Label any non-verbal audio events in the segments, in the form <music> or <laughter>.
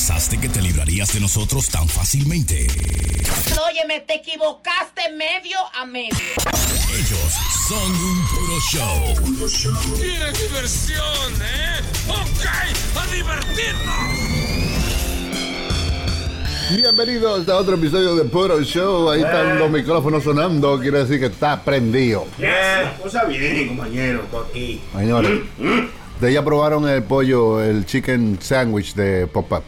¿Pensaste que te librarías de nosotros tan fácilmente? Óyeme, te equivocaste medio a medio. Ellos son un puro show. ¿Quieres diversión, eh? ¡Ok! ¡A divertirnos! Bienvenidos a otro episodio de Puro Show. Ahí están los micrófonos sonando, quiere decir que está prendido. Bien, cosa bien, compañero. Aquí. Señores, de ella probaron el pollo, el chicken sandwich de Papa-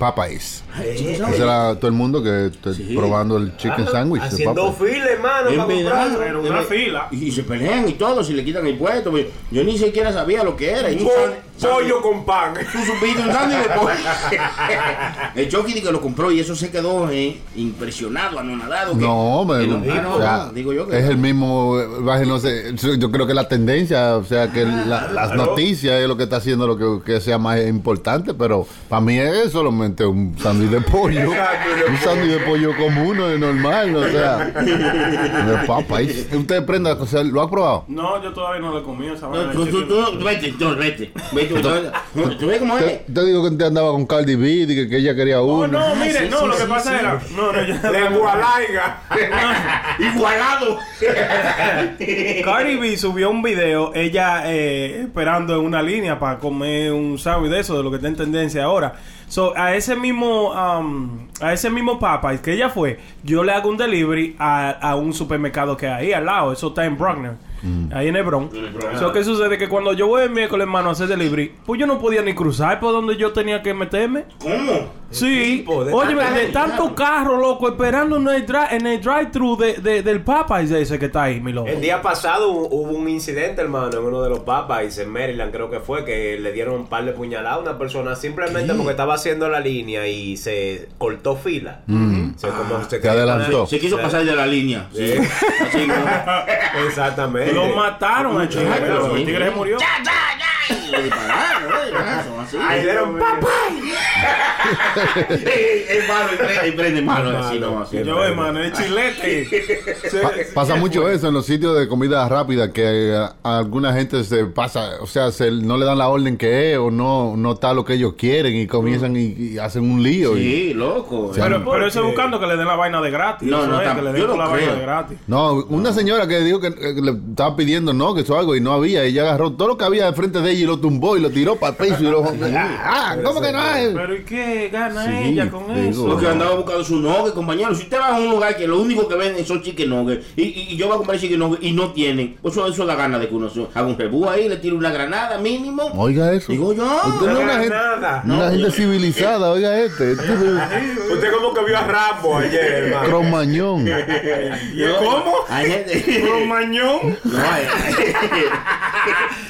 Ese era todo el mundo que está probando el chicken sandwich Haciendo fila, hermano, En para verdad, pero una fila. Y, se pelean y todo, si le quitan el puesto. pues, Yo ni siquiera sabía lo que era. Y tú sabes- Pollo con pan. Tú supiste un sándwich de pollo. <laughs> el Chucky que lo compró y eso se quedó eh, impresionado, anonadado. No, que me, ah, no, o sea, digo yo que es no. el mismo, eh, no sé, yo creo que la tendencia, o sea, que la- las noticias es lo que está haciendo lo que, que sea más importante, pero para mí es solamente un sándwich de pollo, <laughs> un sándwich de pollo común, es normal, o sea, de Popeyes. Usted prenda, o sea, ¿lo ha probado? No, yo todavía no lo he comido No, tú, tú, tú, tú vete, tú, vete, vete, tú, ves cómo es. Te, te digo que usted andaba con Cardi B y que, que ella quería Oh, uno. no, mire, sí, no, sí, lo que pasa sí. era. No, no, yo. Lengua larga. <laughs> Igualado. <laughs> Cardi B subió un video, ella eh, esperando en una línea para comer un sándwich de eso, de lo que está en tendencia ahora. So, a ese mismo, um, a ese mismo Popeyes que ella fue, yo le hago un delivery a, a un supermercado que hay ahí al lado, eso está en Bruckner, ahí en Hebron. So, ¿qué sucede? Que cuando yo voy el miércoles, hermano, a hacer delivery, pues yo no podía ni cruzar por donde yo tenía que meterme. ¿Cómo? Sí, tipo de- oye, Ah, de tanto carro, loco, esperando en el, dri- en el drive-thru de, de- del Popeyes ese que está ahí, mi loco. El día pasado hu- hubo un incidente, hermano, en uno de los papas en Maryland, creo que fue, que le dieron un par de puñaladas a una persona simplemente porque estaba haciendo la línea y se cortó fila. Se, como se Te adelantó. Se quiso pasar de la línea. Sí. <laughs> Así, ¿no? Exactamente. Lo mataron el tigre se murió. Y lo dispararon, ¿eh? Son así. Ahí le dieron papá. <laughs> Es malo, malo. Así. Yo, hermano, el chilete. Se- Pa- pasa mucho eso en los sitios de comida rápida que a, a alguna gente se pasa, o sea, se, no le dan la orden que es o no no está lo que ellos quieren y comienzan y, y hacen un lío. y- Sí, loco. Pero, pero eso es buscando que le den la vaina de gratis. No, no, es, que le yo den no la vaina creo. de gratis. no, una señora que dijo que, eh, le estaba pidiendo no, que eso algo y no había, y ella agarró todo lo que había de frente de ella y lo tumbó y lo tiró para el piso y lo <laughs> ah, ¿cómo que no hay? Pero ¿y qué gana Sí, ella con digo. eso? Porque andaba buscando su nugget, compañero. Si usted va a un lugar que lo único que venden son chicken nuggets y, y, y yo voy a comprar chicken nuggets y no tienen, pues eso, eso da gana de que uno se- haga un rebú ahí, le tire una granada mínimo. Oiga eso. Digo yo. Usted no es una gente, Nada. una gente civilizada, oiga este, <laughs> este es Usted como que vio a Rambo ayer, hermano. cromañón. <laughs> ¿Y cómo? Cromañón.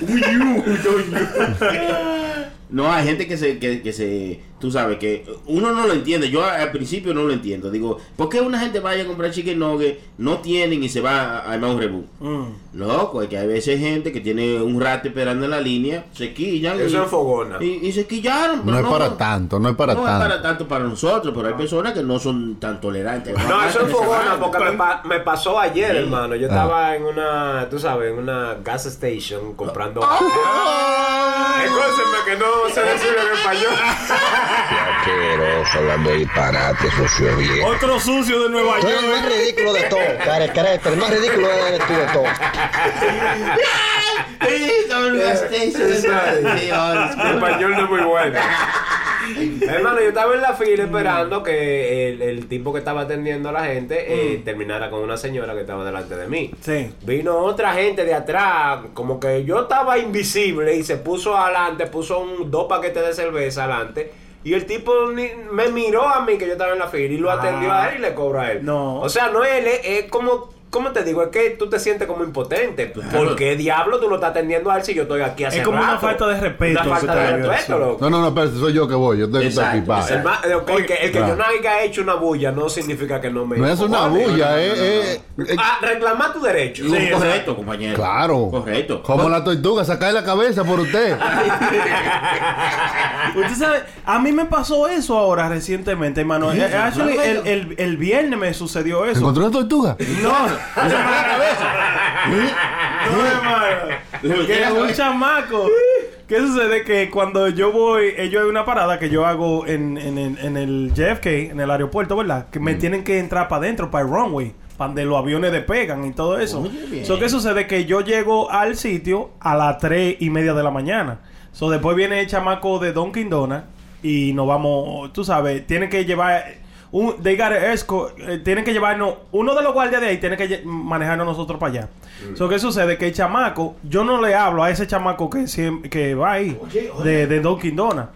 No <laughs> No, hay gente que se, que se, tú sabes, que uno no lo entiende. Yo al principio no lo entiendo. Digo, ¿por qué una gente vaya a comprar chicken nugget, no tienen y se va a armar un rebú? Mm. Loco, es que hay veces gente que tiene un rato esperando en la línea, se quillan. y, Eso es fogona. Y, y se quillaron. No pero es para tanto, no es para no es tanto. para tanto para nosotros, pero hay personas que no son tan tolerantes. No, eso es fogona porque me, pa- me pasó ayer, Sí. hermano. Yo Ah. estaba en una, tú sabes, en una gas station comprando. ¡Ay! Escúchenme que no se decide en español. <laughs> asqueroso, hablando disparate, socio viejo. Otro sucio de Nueva Tú eres el más York. ridículo de todo, carecrete, el más ridículo eres tú de todo. Mi <laughs> español no es muy bueno. Hermano, yo estaba en la fila esperando que el, el tipo que estaba atendiendo a la gente eh, terminara con una señora que estaba delante de mí. Sí. Vino otra gente de atrás, como que yo estaba invisible y se puso adelante, puso un, dos paquetes de cerveza adelante. Y el tipo ni- me miró a mí que yo estaba en la fila y lo atendió a él y le cobró a él. No. O sea, no es, es, es como, ¿cómo te digo? Es que tú te sientes como impotente. ¿Por qué diablo tú lo estás atendiendo a él si yo estoy aquí hace Es como una falta de respeto, Una falta de respeto, loco. No, no, no, espérate, soy yo que voy, yo tengo que estar Exacto, aquí. El, el que, el que Claro. yo no haya hecho una bulla no significa que no me. No es una bulla, eh, eh, eh, Ah, reclamar tu derecho. Sí, correcto, compañero. Claro. Correcto. Como la tortuga, sacar la cabeza por usted. <laughs> Usted sabe, a mí me pasó eso ahora recientemente, hermano. Eh, actually, el, el, el viernes me sucedió eso. ¿Encontró una tortuga? No, no, hermano. Que un chamaco ¿Qué sucede? Que cuando yo voy, ellos hay una parada que yo hago en, en, el- en el JFK, en el aeropuerto, ¿verdad? Que me tienen que entrar para adentro, para el runway, para donde los aviones despegan y todo eso. So, ¿Qué sucede? Que yo llego al sitio a las tres y media de la mañana. So, después viene el chamaco de Dunkin' Donuts y nos vamos, tú sabes, tienen que llevar... Un, they got a escort, eh, tienen que llevarnos, uno de los guardias de ahí tiene que manejarnos nosotros para allá. So, ¿Qué sucede? Que el chamaco, yo no le hablo a ese chamaco que, va ahí, de, de Dunkin' Donuts.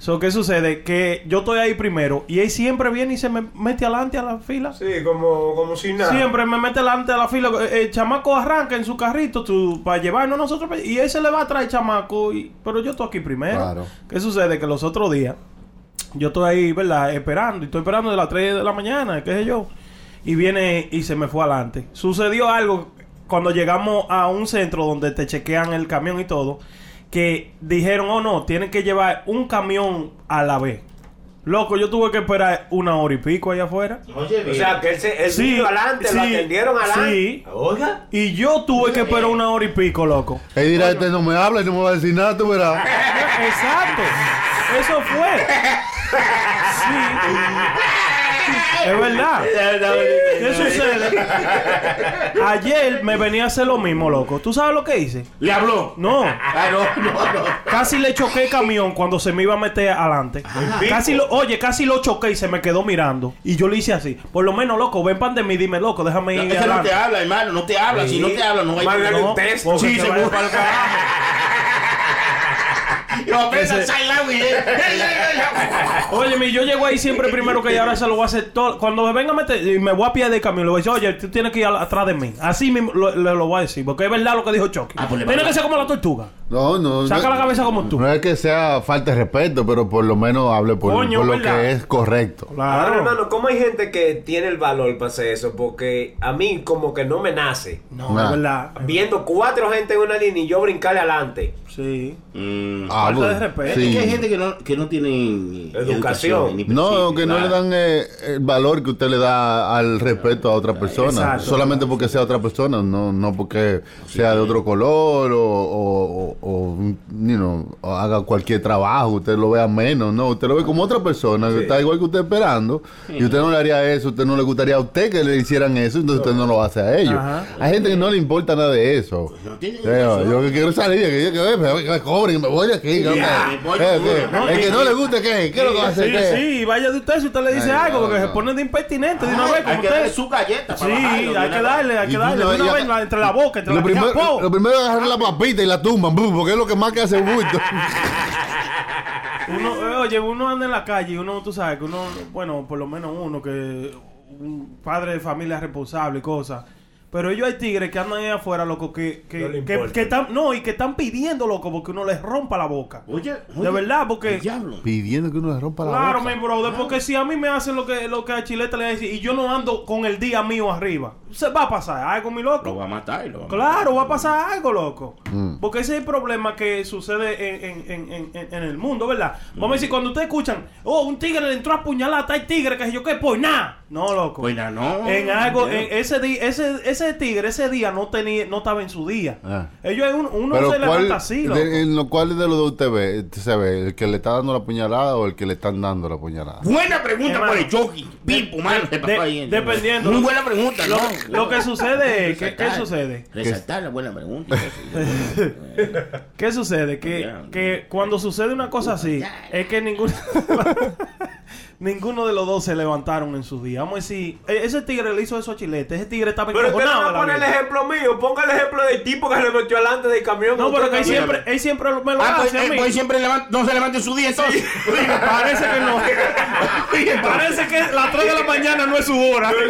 So, ¿Qué sucede? Que yo estoy ahí primero y él siempre viene y se me mete adelante a la fila. Sí, como, como si nada. Siempre me mete delante de la fila. Eh, El chamaco arranca en su carrito tú, para llevarnos nosotros. Y él se le va a traer chamaco. Y, pero yo estoy aquí primero. Claro. ¿Qué sucede? Que los otros días, yo estoy ahí, ¿verdad? Esperando. Y estoy esperando de las 3 de la mañana, qué sé yo. Y viene y se me fue adelante. Sucedió algo cuando llegamos a un centro donde te chequean el camión y todo. Que dijeron, oh no, tienen que llevar un camión a la vez. Loco, yo tuve que esperar una hora y pico allá afuera. Oye, O sea, que él, se, él Sí, adelante, lo sí, atendieron adelante. sí. Oiga. Y yo tuve que esperar una hora y pico, loco. Él dirá, este no me habla y no me va a decir nada, tú verás. <laughs> Exacto. Eso fue. Sí. Es verdad. ¿Qué sucede? Ayer me venía a hacer lo mismo, loco. ¿Tú sabes lo que hice? ¿Le habló? No. Ah, no, no, no. Casi le choqué el camión cuando se me iba a meter adelante. Casi lo, oye, casi lo choqué y se me quedó mirando. Y yo le hice así. Por lo menos, loco, ven pan de mí, dime, loco, déjame ir que no te habla, hermano, no te habla. Si no te habla, no hay No, un texto. Sí, se para el carajo. Yo apenas eh. Óyeme, yo llego ahí siempre <laughs> primero que ella ahora se lo voy a hacer todo. Cuando me venga a meter, y me voy a pie de camión, le voy a decir, oye, tú tienes que ir atrás de mí. Así mismo lo- le lo voy a decir, porque es verdad lo que dijo Chucky. Ah, pues le Tiene que ser como la tortuga. No, no. Saca no, la cabeza como tú. No es que sea falta de respeto, pero por lo menos hable por, Coño, por lo que es correcto. Ahora, Claro. hermano, ¿cómo hay gente que tiene el valor para hacer eso? Porque a mí como que no me nace. No, Nah. es verdad. Viendo cuatro gente en una línea y yo brincarle adelante. Sí. Mm. Ah, Falta de respeto. Es que hay gente que no, que no tienen Educación. ni No, que no le dan eh, el valor que usted le da al respeto a otra persona. Exacto. Solamente porque sea otra persona, no, no porque sea de otro color o, o, o- you know, o haga cualquier trabajo, usted lo vea menos, no, usted lo ve como otra persona, que está igual que usted esperando, y usted no le haría eso, usted no le gustaría a usted que le hicieran eso, entonces usted no lo hace a ellos. Ajá. Hay gente que no le importa nada de eso. No Yo, que quiero salir, que, yo- que, me, que me cobren, que me voy de aquí. que- voy eh, que- No, el que no le guste, ¿qué? ¿Qué es lo que va a hacer? Sí, vaya de usted si usted le dice Ay, algo, no, porque no. se pone de impertinente de una vez Hay como que darle su galleta Sí, hay que darle, hay que darle. de una vez entre la boca, entre Lo la ¡Chapo! lo primero es agarrar la papita y la tumban, porque es lo que más que hace bulto. <laughs> Uno, eh, oye, uno anda en la calle y uno, tú sabes, que uno, bueno, por lo menos uno, que un padre de familia responsable y cosas. Pero ellos hay tigres que andan ahí afuera, loco, que, que, No que, están, no, y que están pidiendo, loco, porque uno les rompa la boca. Oye, De verdad, porque- el diablo. Pidiendo que uno le rompa la Claro, boca. mi brother, porque si a mí me hacen lo que, lo que a Chileta le dice y yo no ando con el día mío arriba, se va a pasar algo, mi loco. Lo va a matar. Lo va a Claro, va a pasar algo, loco. Mm. Porque ese es el problema que sucede en, en- en- en- el mundo, ¿verdad? Vamos a decir, cuando ustedes escuchan, oh, un tigre le entró a apuñalar a tal tigre, que yo qué, pues nada. No, loco. Pues nada, no. En algo, en ese día, ese, ese tigre, ese día no tenía, no estaba en su día. Ah. Ellos, uno, uno Pero se ¿cuál, levanta así, loco. de, en lo cual de los dos usted ve, se ve, el que le está dando la puñalada o el que le están dando la puñalada. Buena pregunta por el. Pipo, de- mano. se de- pasó ahí, dependiendo. Muy buena pregunta, Lo, ¿no? lo que sucede es, ¿qué, qué sucede? Resaltar la buena pregunta. <laughs> <laughs> ¿Qué sucede? Que, que cuando sucede una cosa así, es que ninguno, <laughs> <laughs> ninguno de los dos se levantaron en su día. Vamos a decir, e- ese tigre le hizo eso a Chilete, ese tigre estaba Pero usted no encojonado. a la poner el ejemplo mío. Ponga el ejemplo del tipo que se metió delante del camión. No, pero que él siempre, él siempre me lo Ah, pues, hace a eh, mí. pues siempre levanta- no se levanta en su día entonces. <laughs> Parece que no. <laughs> Parece que las 3 de la mañana no es su hora. <laughs>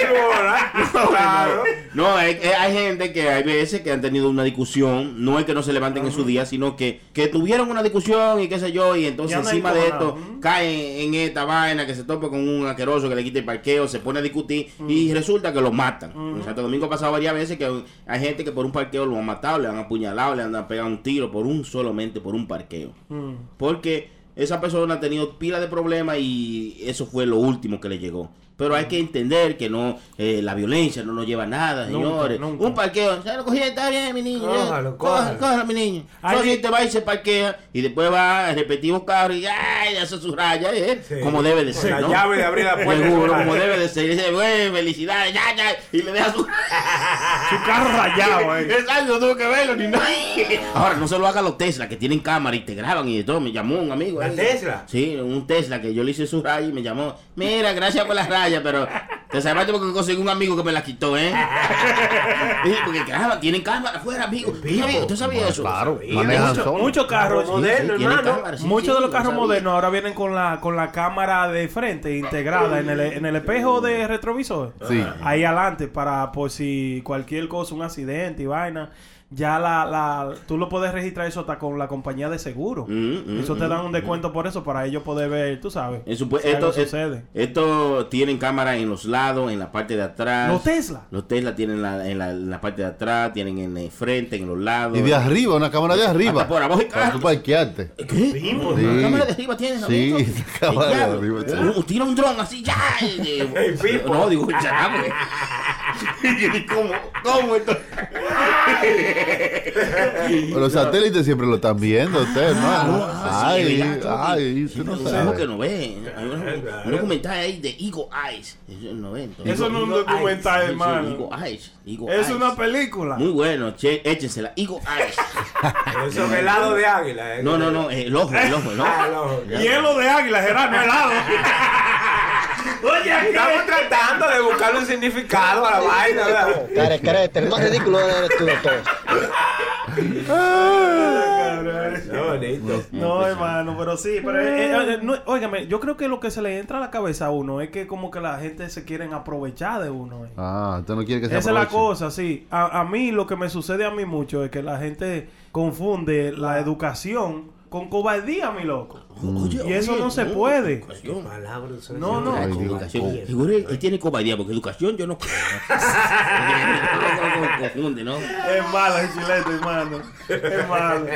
Claro. No, es que hay gente que hay veces que han tenido una discusión, no es que no se levanten en su día, sino que, que tuvieron una discusión y qué sé yo, y entonces encima de esto. Ujú. caen en esta vaina, que se topa con un asqueroso que le quita el parqueo, se pone a discutir y resulta que lo matan. En Santo Domingo ha pasado varias veces que hay gente que por un parqueo lo han matado, le han apuñalado, le han pegado un tiro por un solamente por un parqueo. Porque esa persona ha tenido pila de problemas y eso fue lo último que le llegó. Pero hay que entender que no eh, la violencia no nos lleva a nada, Nunca, señores. nunca. Un parqueo, ya lo cogí, está bien, mi niño. Cójalo, cójalo. cójalo, mi niño. Si te va y se parquea y después va a repetir un carro y ay, hace su raya, ¿eh? Sí. como debe de Con ser. la ¿no? llave de abrir la <laughs> puerta. Seguro, como debe de ser. Y dice, güey, felicidades, ya, ya. Y le deja su. <laughs> Su carro rayado, <laughs> eh. Exacto, no tuvo que verlo ni nada. Ahora, no se lo hagan los Tesla que tienen cámara y te graban y todo. Me llamó un amigo. ¿La ahí. Tesla? Sí, un Tesla que yo le hice su raya y me llamó. Mira, gracias por las rayas, pero te salvaste porque conseguí un amigo que me la quitó, ¿eh? <laughs> Sí, porque graban, tienen cámara afuera, amigo. ¿Usted sabía, usted sabía eso? Claro, Muchos carros Sí, moderno, sí, tienen hermano. Muchos sí, de los carros modernos ahora vienen con la con la cámara de frente integrada en el, en el espejo de retrovisor. Sí. Ahí adelante para por si cualquier cosa, un accidente y vaina, ya la, la tú lo puedes registrar eso hasta con la compañía de seguro. Mm, mm, eso te mm, dan un descuento por eso para ellos poder ver, tú sabes. Pues, algo esto, sucede. esto tienen cámara en los lados, en la parte de atrás. Los Tesla. Los Tesla tienen la, en, la, en la parte de atrás, tienen en el frente, en los lados. Y de arriba, una cámara de arriba. Hasta por abajo. Para tú parquearte. ¿Qué? Sí. La cámara de arriba tienes, Sí, cámara de arriba. Un- Tira un dron así, ya. <laughs> pipo. No, digo, ya, <laughs> ¿Y ¿Cómo? ¿Cómo esto? Los satélites siempre lo están viendo ustedes, hermano. Ah, Ay, ¿verdad? ay, usted no ¿Cómo que sabe. no ve? Un, documental ahí de Eagle Eyes. Eso no ve. entonces. Eso no es un Eagle documental, hermano. Eagle Eyes. Eagle Es una película. Muy bueno, che, échensela. Eagle Eyes. <laughs> Eso es helado de águila. ¿eh? No, no, no, el ojo, el ojo, el ojo. <laughs> Ah, el ojo. Hielo de águila, Gerardo, helado. <laughs> Oye, Estamos tratando de buscarle un significado a la vaina, ¿verdad? Carecrete, el más ridículo eres tú de todos. No, bonito. No, hermano, pero sí, pero eh, eh, eh, no, óigame, yo creo que lo que se le entra a la cabeza a uno es que como que la gente se quieren aprovechar de uno. eh. Ah, usted no quiere que se Esa es la cosa, sí. A, a mí lo que me sucede a mí mucho es que la gente confunde la educación con cobardía, mi loco. Oye, Y eso oye, no se puede. Educación. Palabras No, no. Ay, Ay, educación. Seguro él, él tiene cobardía, porque educación yo no creo. <laughs> Confunde, ¿no? Es malo el chilete, hermano. Es malo.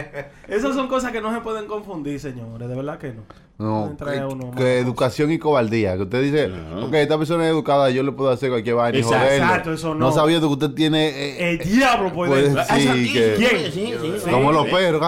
Esas son cosas que no se pueden confundir, señores. De verdad que no. No, que, que educación y cobardía. Que usted dice, ok, esta persona es educada, yo le puedo hacer cualquier vaina Exacto, eso no. sabiendo que usted tiene... eh, El diablo puede. Sí, sí, que- sí, sí, sí, sí. como los perros,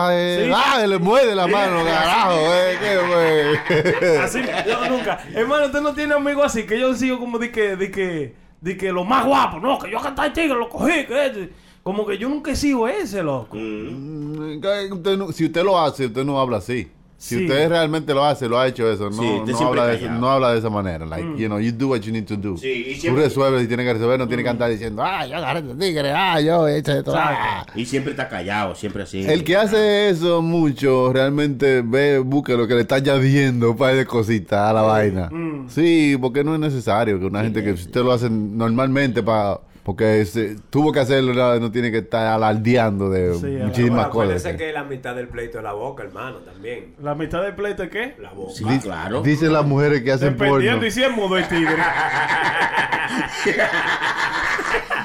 le muerde la mano, carajo, eh, güey. <laughs> Así, yo nunca. Hermano, usted no tiene amigos así, que yo sigo como de que, de que, de que lo más guapo, no, que yo el tigre, lo cogí, que este. Como que yo nunca he sido ese, loco. Mm, que usted no- si usted lo hace, usted no habla así. Si Sí. usted realmente lo hace, lo ha hecho eso, no, Sí, no, habla de, no habla de esa manera. Like, Mm. you know, you do what you need to do. Sí, y Tú resuelves si tienes que resolver, no tienes que andar diciendo, ah, yo agarré este tigre, ah, yo he hecho esto. ah". Y siempre está callado, siempre así. El que hace eso mucho realmente ve, busca lo que le está añadiendo un par de cositas a la vaina. Mm. Sí, porque no es necesario que una gente que usted lo hace normalmente para porque se- tuvo que hacerlo, no, tiene que estar alardeando de Sí, muchísimas Bueno, cosas. acuérdese que la mitad del pleito es la boca, hermano, también. La mitad del pleito es qué? La boca. Sí, claro. Dicen las mujeres que hacen porno. Dependiendo y si es mudo el tigre. <laughs>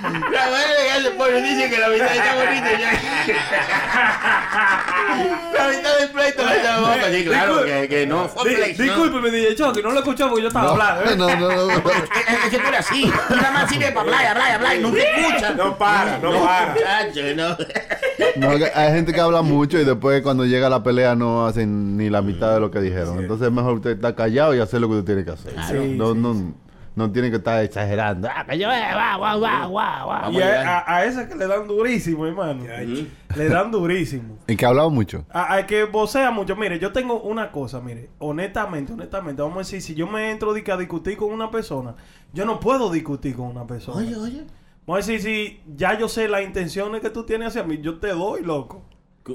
La mujer que hace pollo dice que la mitad está bonita ya. La mitad del pleito la boca. Sí, claro, que, que no. Fue Di- flex, ¿no? Discúlpeme, DJ Chucky, no lo escuchó porque yo estaba hablando. ¿eh? No, no, no. no. <laughs> Es que tú eres así. Tú nada más sirve para hablar, hablar, hablar y nunca escucha. No para, no para. Muchacho, no. No, que hay gente que habla mucho y después cuando llega la pelea no hacen ni la mitad de lo que dijeron. Entonces es mejor usted estar callado y hacer lo que usted tiene que hacer. Claro. no, no, no tiene que estar exagerando. Ah, que yo, eh, Y a a, esas que le dan durísimo, hermano. Le dan durísimo. ¿En qué ha hablado mucho? A, a que vocea mucho. Mire, yo tengo una cosa, mire. Honestamente, honestamente, vamos a decir, si yo me entro que a discutir con una persona, yo no puedo discutir con una persona. Oye, oye. Vamos a decir, si ya yo sé las intenciones que tú tienes hacia mí, yo te doy, loco.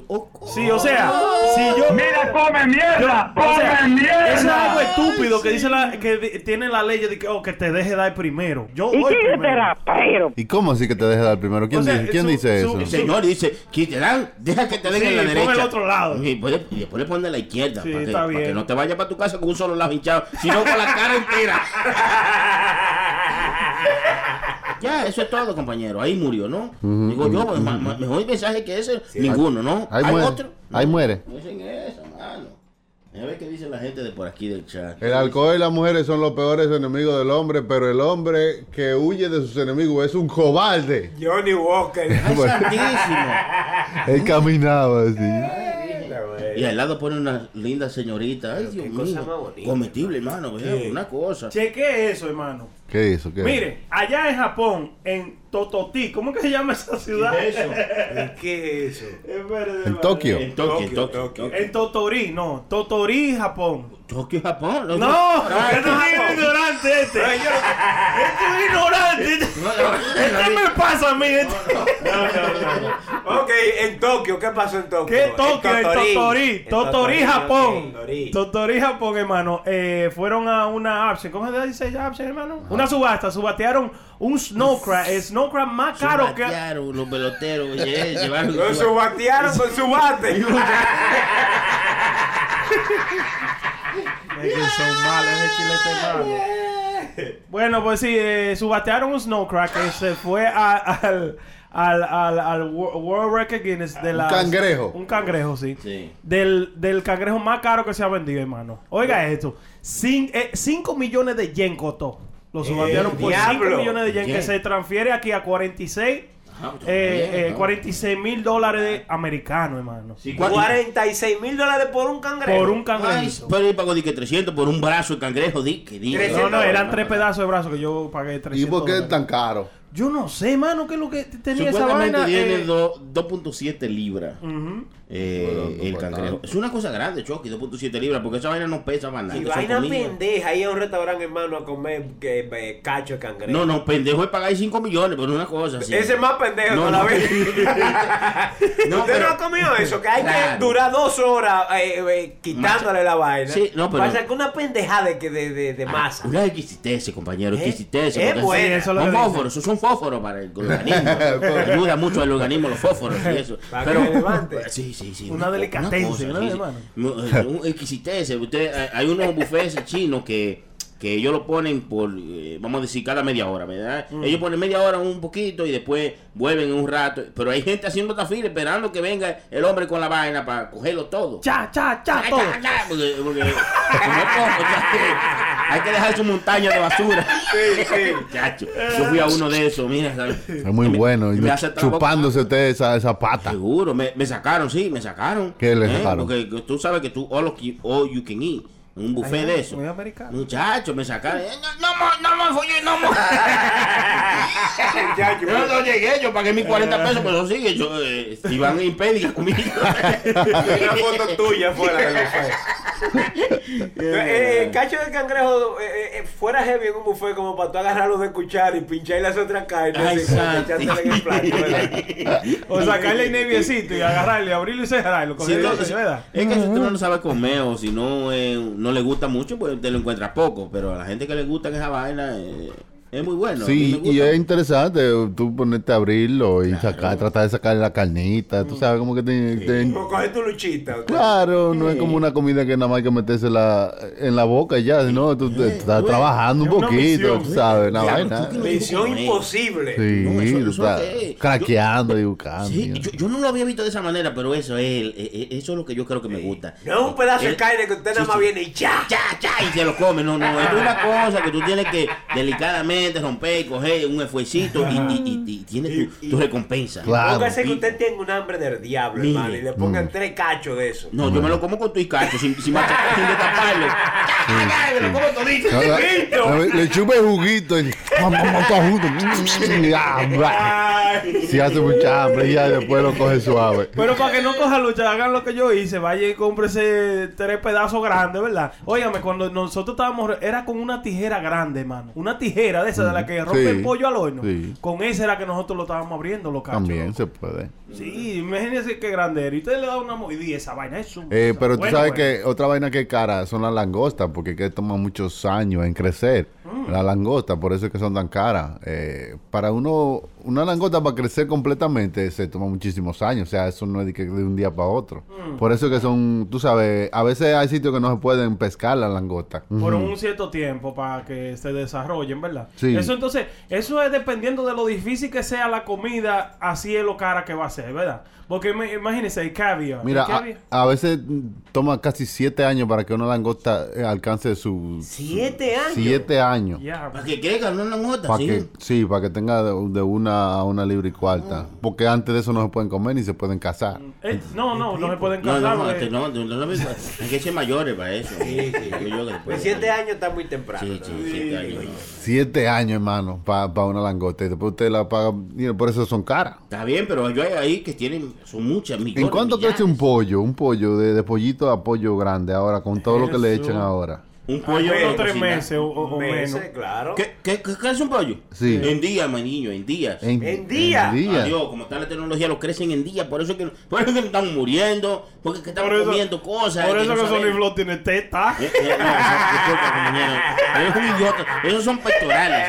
Oh, oh. Sí, o sea, si yo... Mira, come mierda, O sea, come mierda. eso es algo estúpido que dice la, que tiene la ley de que, oh, que te deje dar primero. Yo ¿Y doy quién primero. será? Pero, ¿Y cómo así que te deje dar primero? ¿Quién, O sea, dice, ¿quién su- dice su- eso? El señor dice que te dan, deja que te den Sí, en la pon derecha. el otro lado. Y después, y después le ponen a la izquierda. Sí, para, que, está para bien. que no te vayas para tu casa con un solo lado hinchado, sino con la cara entera. <laughs> ya, eso es todo, compañero. Ahí murió, ¿no? Digo yo, ma- ma- mejor mensaje que ese, ninguno, ¿no? Ahí ¿Hay muere. otro? Ahí muere. No dicen eso, mano. A ver qué dice la gente de por aquí del chat. El alcohol y las mujeres son los peores enemigos del hombre, pero el hombre que huye de sus enemigos es un cobarde. Johnny Walker. ¡Ay, <laughs> santísimo! Él caminaba así. Y al lado pone una linda señorita. Ay, Dios qué cosa mío. más bonita. Comestible, hermano. ¿Qué? Una cosa. Cheque eso, hermano. ¿Qué es eso? ¿Qué es? Mire, allá en Japón, en Tototi, ¿cómo que se llama esa ciudad? <laughs> ¿Qué es eso? Espérate, En hermano. Tokio. En Tokio, en Tokio, Tokio. Tokio. En Totori, no. Totori, Japón. Tokio, Japón. Los No, dos- Ah, este es ignorante este. Este es ignorante. No, no, Este me pasa a mí. este. Ok, en Tokio, ¿qué pasó en Tokio? ¿Qué Tokio? En Totori. Totori, Japón. Totori. Totori, Japón, hermano. Eh, fueron a una option. ¿Cómo se dice esa option, hermano? Una subasta. Subatearon un snowcraft. El snowcraft más caro que... Subatearon los peloteros. oye, llevaron Lo subatearon con su bate. <laughs> Es que son malos, ese chilete es malo. Bueno, pues sí, eh, subatearon un snowcrack que se fue a- al, al, al, al Wo- World Record Guinness de la... cangrejo. Un cangrejo, sí. Sí. Del, del cangrejo más caro que se ha vendido, hermano. Oiga esto. 5 millones de yen costó. Lo subatearon por 5 diablo. millones de yen que se transfiere aquí a 46... Ajá, pues, eh, bien, eh, ¿no? 46 mil dólares americanos, hermano. Sí, ¿cuánto? 46 mil dólares por un cangrejo. Por un Ay, cangrejo. pero él pagó di que 300 por un brazo de cangrejo, di que di. 300 No, no, eran tres pedazos de brazo que yo pagué 300 ¿Y por qué es tan caro? Yo no sé, mano, qué es lo que tenía esa Supuestamente vaina. tiene eh, do- 2.7 libras eh, Bueno, no el cangrejo. Es una cosa grande, Chucky, 2.7 libras, porque esa vaina no pesa más nada. Y son vaina pendeja, ahí a un restaurante, hermano, a comer que, eh, cacho de cangrejo. No, no, pendejo es pagar 5 millones por una cosa así. Ese es más pendejo No, todavía. No, <laughs> <laughs> ¿Usted pero- no ha comido eso? Que hay que durar dos horas eh, eh, quitándole la vaina. Sí, no, pero- Para sacar una pendejada de, que- de, de, de Ah, masa. Una exquisitez, compañero, exquisitez. Es porque buena. Sí, eso es lo Son que fósforos, esos son fósforos para el organismo. <laughs> Ayuda mucho al organismo los fósforos y eso. Para que Pero, levante. <laughs> sí, sí, sí. Una delicatessen, cosa, ¿no, hermano? Eh, Un exquisitez. Usted, eh, hay unos buffets chinos que que ellos lo ponen por, eh, vamos a decir, cada media hora, ¿verdad? Mm. Ellos ponen media hora un poquito y después vuelven un rato. Pero hay gente haciendo esta fila esperando que venga el hombre con la vaina para cogerlo todo. Cha, cha, cha, todo. ya, ya, porque- porque como es poco, ya que hay que dejar su montaña de basura. Sí, sí. <laughs> Chacho, yo fui a uno de esos, mira. ¿sabes? Es muy Me- bueno. me chupándose usted esa, esa pata. Seguro, me, me sacaron, sí, me sacaron. ¿Qué le Eh, sacaron? Porque tú sabes que tú all, of all you can eat. Un buffet de eso. muy americano. Muchachos, me sacaron. eh, No, no, mo- no, no, mo. Muchacho, <laughs> Yo no llegué, yo pagué mis 40 pesos, pero sí, yo, eh, iban a impedir conmigo. Una foto tuya fuera del buffet. <laughs> Eh, eh, cacho de cangrejo eh, eh, fuera heavy en un buffet como para tú agarrarlo de cuchara y pincharle las otras carnes. O sacarle el neviecito y agarrarle, abrirlo y cerrarlo. Con el no, es que si usted no lo sabe comer o si no eh, no le gusta mucho, pues te lo encuentras poco. Pero a la gente que le gusta esa vaina eh, es muy bueno. Sí, y es interesante tú ponerte a abrirlo y sacar, tratar de sacarle la carnita. Tú sabes como que te, te- Como coger tu luchita. Claro, no es como una comida que nada más hay que metérsela en la boca y ya, ¿no? Tú te- estás trabajando un es una poquito, misión, tú sí. sabes, una Diablo, vaina. ¿tú qué no Misión imposible. Sí, No, eso- tú estás es- yo- craqueando y buscando. Sí, yo, yo no lo había visto de esa manera, pero eso es, el- eh, eh, eso es lo que yo creo que me gusta. No es un pedazo de El- carne que usted sí, nada más sí. viene y ya. Ya, ya, y se lo come. No, no, es una cosa que tú tienes que <laughs> delicadamente romper y coger un esfuercito y, y, y- y tienes tu, tu recompensa. Claro. Póngase que usted tenga un hambre del diablo, Mire. hermano, y le pongan tres cachos de eso. No, yo me lo como con tu y cacho, sin, sin machacar, sin <laughs> destaparlo. Ya, ya, me lo como todito. No, la- la- Le chupa el juguito y. Mm, bra. Si hace mucha hambre, ya después lo coge suave. Pero para que no coja lucha, hagan lo que yo hice. Vaya y cómprese tres pedazos grandes, ¿verdad? Óigame, cuando nosotros estábamos, era con una tijera grande, hermano. Una tijera de esa, de la que rompe el pollo al horno. Con esa era que nosotros lo estábamos abriendo, los cachos. También se puede. Sí, imagínense qué grande era. Y usted le da una a esa vaina. Es un- Eh, pero tú sabes que otra vaina que es cara son las langostas, porque que tomar muchos años en crecer. La langosta, por eso es que son tan caras. Eh, para uno, una langosta para crecer completamente se toma muchísimos años. O sea, eso no es de, un día para otro. Mm. Por eso que son, tú sabes, a veces hay sitios que no se pueden pescar la langosta. por un cierto tiempo para que se desarrollen, ¿verdad? Sí. Eso entonces, eso es dependiendo de lo difícil que sea la comida, así es lo cara que va a ser, ¿verdad? Porque imagínense, el caviar. Mira, el caviar- a, a veces toma casi siete años para que una langosta eh, alcance su... Siete años. Siete años. Para que crezca una langota, Para sí. que, sí, para que tenga de, de una a una libra y cuarta. Porque antes de eso no se pueden comer ni se pueden casar. Eh, no, no, no se pueden casar. no, porque- este, no, no, no, no, <laughs> hay que ser mayores para eso. Sí, sí. Yo- yo que después- siete años está muy temprano. Sí, sí, siete años. Siete años, hermano, para una langosta. Y después usted la paga. mira, por eso son caras. Está bien, pero yo hay ahí que tienen, son muchas millones. ¿En cuánto millares. crece un pollo? Un pollo de, de pollito a pollo grande ahora, con todo lo que le echan ahora. Un pollo unos de tres meses o, Meses, menos. claro. ¿Qué, qué, qué crece un pollo? Sí. En días, mi niño, en días. En día. en día. Adiós, como está la tecnología, lo crecen en días. Por eso es que, por eso es que están muriendo, porque es que están Por eso- comiendo cosas. Por eso no que saben. Sony Flow tiene teta. Eh, eh, no, disculpa. Esos son pectorales.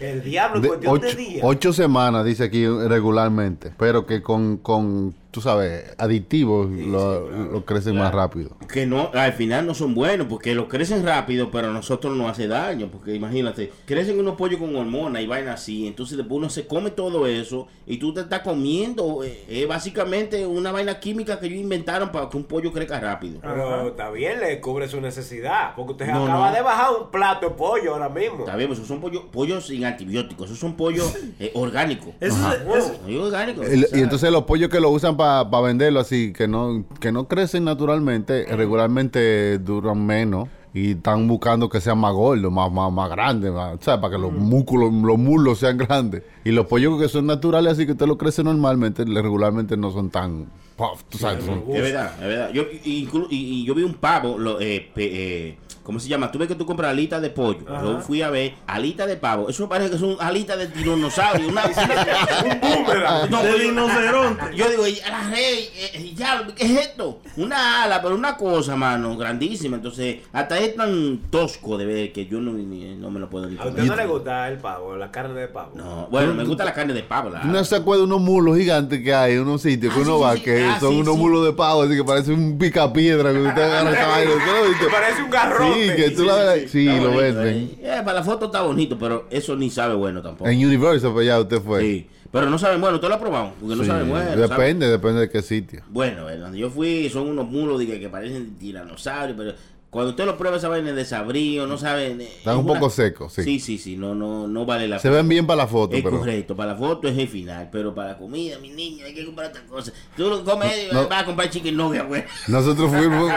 El diablo, en De cuestión de ocho, días. ocho semanas, dice aquí regularmente. Pero que con, con tú sabes, aditivos lo, lo crecen más rápido. Que no, al final no son buenos, porque los crecen rápido, pero a nosotros nos hace daño. Porque imagínate, crecen unos pollos con hormonas y vainas así. Entonces después uno se come todo eso y tú te estás comiendo. eh, Es básicamente una vaina química que ellos inventaron para que un pollo crezca rápido. Pero está bien, le cubre su necesidad. Porque usted No, acaba no. de bajar un plato de pollo ahora mismo. Está bien, esos son pollos, pollos sin antibióticos, esos son pollos <laughs> eh, orgánicos. Eso Ajá. es- es- Pollos orgánicos. El- o sea, y entonces los pollos que lo usan para venderlo así, que no, que no crecen naturalmente, regularmente duran menos. Y están buscando que sean más gordos, más, más, más grandes, más, ¿sabes? Para que los músculos, los muslos sean grandes. Y los pollos que son naturales, así que usted los crece normalmente, regularmente no son tan... puff, tú sabes, son- Es verdad, es verdad. Yo, y, y- y yo vi un pavo, lo, eh, pe- eh, ¿cómo se llama? Tú ves que tú compras alitas de pollo. Yo fui a ver alitas de pavo. Eso parece que son alitas de tiranosaurio. Una, <laughs> <laughs> un boomerang. No, de yo- rinoceronte. Yo digo, "Y a la rey, eh, ya, ¿qué es esto? Una ala, pero una cosa, mano, grandísima. Entonces, hasta es tan tosco de ver que yo no, ni- no me lo puedo ni ¿A usted no le gusta el pavo, la carne de pavo? No, bueno, me gusta la carne de pavo. La, ¿Tú no se acuerda de unos mulos gigantes que hay en unos sitios que Ah, uno sí, va sí, que Ah, son sí, unos sí. mulos de pavo así que parece un picapiedra que usted agarra. <laughs> Parece un garrote. Sí, que tú la ves, sí, lo bonito, venden. eh. Eh, para la foto está bonito, pero eso ni sabe bueno tampoco. En Universal, pues ya usted fue. Sí, pero no saben bueno, ¿usted lo ha probado? Porque no Sí, saben bueno. depende, depende de qué sitio. Bueno, donde yo fui son unos mulos dije, que parecen tiranosaurios, pero cuando usted lo prueba esa vaina de sabrío, no saben... Están es un una- poco secos, sí. Sí, sí, sí, no, no, no vale la Se ven bien para la foto, Es pero correcto, para la foto es el final, pero para la comida, mi niño, hay que comprar otra cosa. Tú lo comes, No. vas a comprar chicken nugget, güey. nosotros fuimos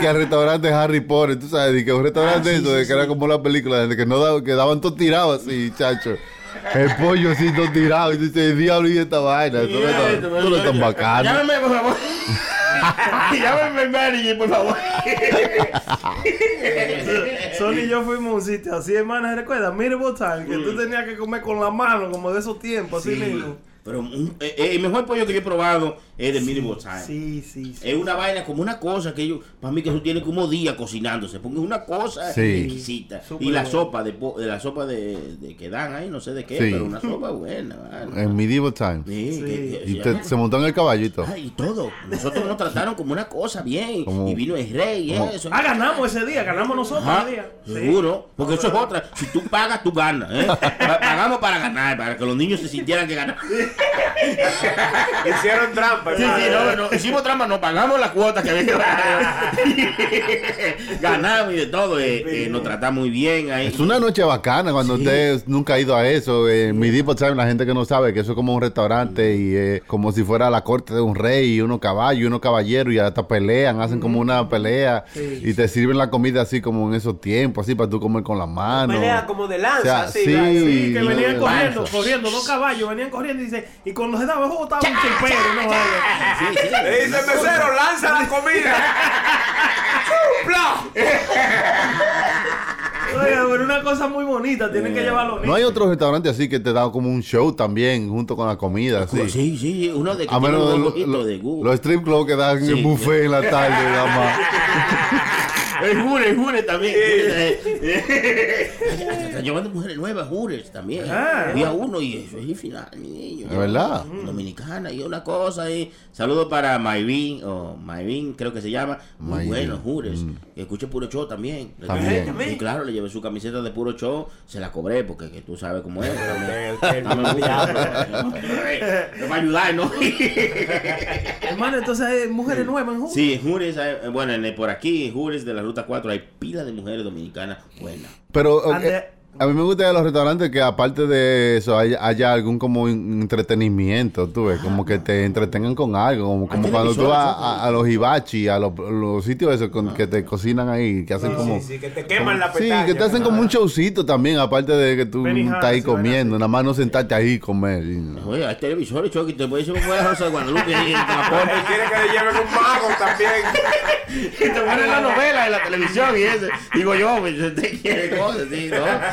que al restaurante Harry Potter, tú sabes, di que un restaurante Ah, sí, eso, de sí, que era como la película, de que no daban, que daban todo tirado así, chacho. El pollo así todo tirado, y dice, diablo y esta vaina, esto no es tan- bacano. Llámeme, por favor. <laughs> Llámeme manager, por favor. <laughs> Sony y yo fuimos a un sitio así, hermana, ¿recuerdas? Miracle Time, que tú tenías que comer con la mano, como de esos tiempos, así mismo. Pero un- eh, eh, el mejor pollo que yo he probado es de Minimal Time. Sí, sí, sí. Es una vaina como una cosa que ellos, para mí que eso tiene como días cocinándose, porque es una cosa Sí. exquisita. Y la sopa de, po- de la sopa de, de que dan ahí, no sé de qué, Sí. pero una sopa buena. En Medieval Times. Sí, Sí. que- Y te- se montó en el caballito. Ay, y todo. Nosotros nos trataron como una cosa bien. Como- y vino el rey y como- eso. Ah, ganamos ese día, ganamos nosotros Ajá, ese día. Sí. Seguro, porque eso es otra. Si tú pagas, tú ganas. ¿eh? Pa- Pagamos para ganar, para que los niños se sintieran que ganaron. <laughs> Hicieron trampa, Sí, sí, hermano. no, no, hicimos trampa, no pagamos la cuota que había que pagar. <laughs> Ganamos y de todo. eh, eh, nos tratamos muy bien ahí. Es una noche bacana cuando usted nunca ha ido a eso. En mi Depot Time, la gente que no sabe que eso es como un restaurante y es como si fuera la corte de un rey y unos caballos y unos caballeros y hasta pelean, hacen como una pelea Sí. y te sirven la comida así como en esos tiempos, así para tú comer con la mano. Pelea como de lanza, O sea, así, sí, ¿verdad? Sí, que venían corriendo, corriendo, dos caballos, venían corriendo y dice, y cuando se daba juego estaba un chimpero, no vale. Sí, sí. Le dice mesero, lanza la comida. <laughs> ¡Pla! Oiga, pero una cosa muy bonitas, tienen que llevarlo. No hay otros restaurantes así que te dan como un show también junto con la comida. Sí, sí, sí, uno de que A tiene menos un de lo- de Google. los strip club que dan Sí. el buffet en la tarde, nada más. <laughs> El Jures, Jures también. Eh. Están llevando mujeres nuevas, Jures también. Ah. Fui a uno y eso es final, mi niño. ¿De verdad? Dominicana y una cosa ahí. Saludos para Mayvin, o Mayvin creo que se llama. Muy bueno, Jures. Que escuche puro show también. Sí, claro, le llevé su camiseta de puro show. Se la cobré porque que tú sabes cómo es. Me. No me <laughs> ayudar, ¿no? <laughs> Hermano, entonces hay mujeres nuevas en Jures. Sí, en Jures, eh, bueno, en, por aquí, en Jures de la Ruta 4 hay pila de mujeres dominicanas buenas. Pero a mí me gusta de los restaurantes que aparte de eso haya, haya algún como entretenimiento, tú ves, como que te entretengan con algo, como, como cuando tú vas a, a los hibachi, a los, los sitios esos con, que te cocinan ahí, que hacen como... Sí, sí, que te queman la Sí, pestaña. que te hacen como un showcito también, aparte de que tú Benihana, estás ahí sí, comiendo, nada más no sentarte ahí y comer. y- Oye, hay televisores, Chucky, te puedes ir a la Rosa de Guadalupe y te la pones. Quiere que le lleven un mago también. <laughs> Y te ponen la novela en la televisión y eso. Digo yo, pues, usted quiere cosas, sí, ¿no?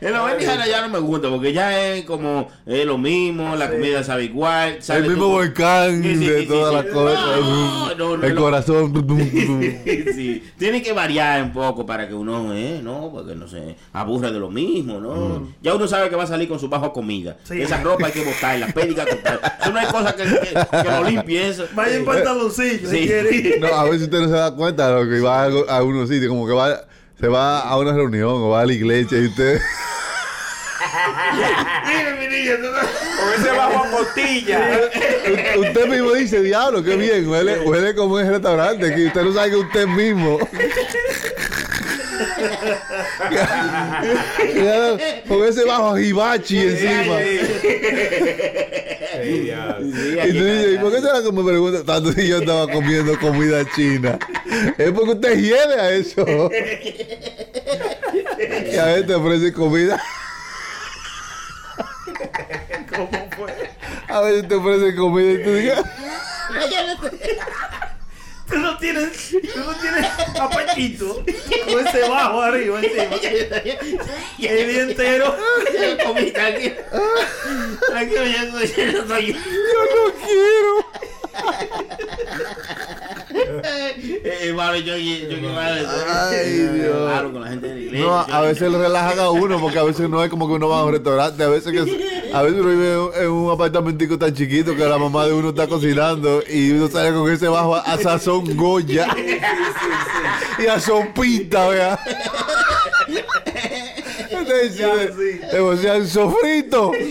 En la Benihana ya no me gusta porque ya es como es lo mismo, la comida sabe igual. El sabe mismo tú- volcán Sí, sí, de sí, todas sí, las sí. cosas. No, no, no, el no. corazón. <laughs> sí, tiene que variar un poco para que uno, eh, no, porque no se aburre de lo mismo, ¿no? Ya uno sabe que va a salir con su bajo comida. Sí. Esa ropa hay que botarla, pédica total. Eso no hay cosa que, que, que lo limpie eso. Vaya en pantaloncillo, si Sí. quiere. No, a veces usted no se da cuenta de lo que va a, a unos sitios, como que va, se va a una reunión o va a la iglesia y usted. Mira, mi no- Con ese bajo a costilla. usted mismo dice, diablo, qué bien, huele, huele como en el restaurante, que usted no sabe que usted mismo. <laughs> Con ese bajo hibachi encima. Dios. Sí, Y aquí tú dices, ¿y por qué será que me pregunta tanto si yo estaba comiendo comida china? Es porque usted hiede a eso. Y a veces te ofrece comida. ¿Cómo fue? A veces te ofrece comida y tú dices, <laughs> no tienes, tú no tienes apetito con ese bajo arriba encima. <laughs> <laughs> El día entero. Comí, tranquilo. Tranquilo, yo soy- yo soy- yo no quiero. <laughs> Eh, hermano, yo, yo, yo, madre, Ay, Dios. Claro, con la gente de la iglesia. No, a veces le relajan a uno porque a veces no es como que uno va a un restaurante, a veces que a veces uno vive en- un apartamentico tan chiquito que la mamá de uno está cocinando y uno sale con ese bajo a, a sazón Goya y a sompita, vea. <laughs> Entonces, sofrito. <laughs>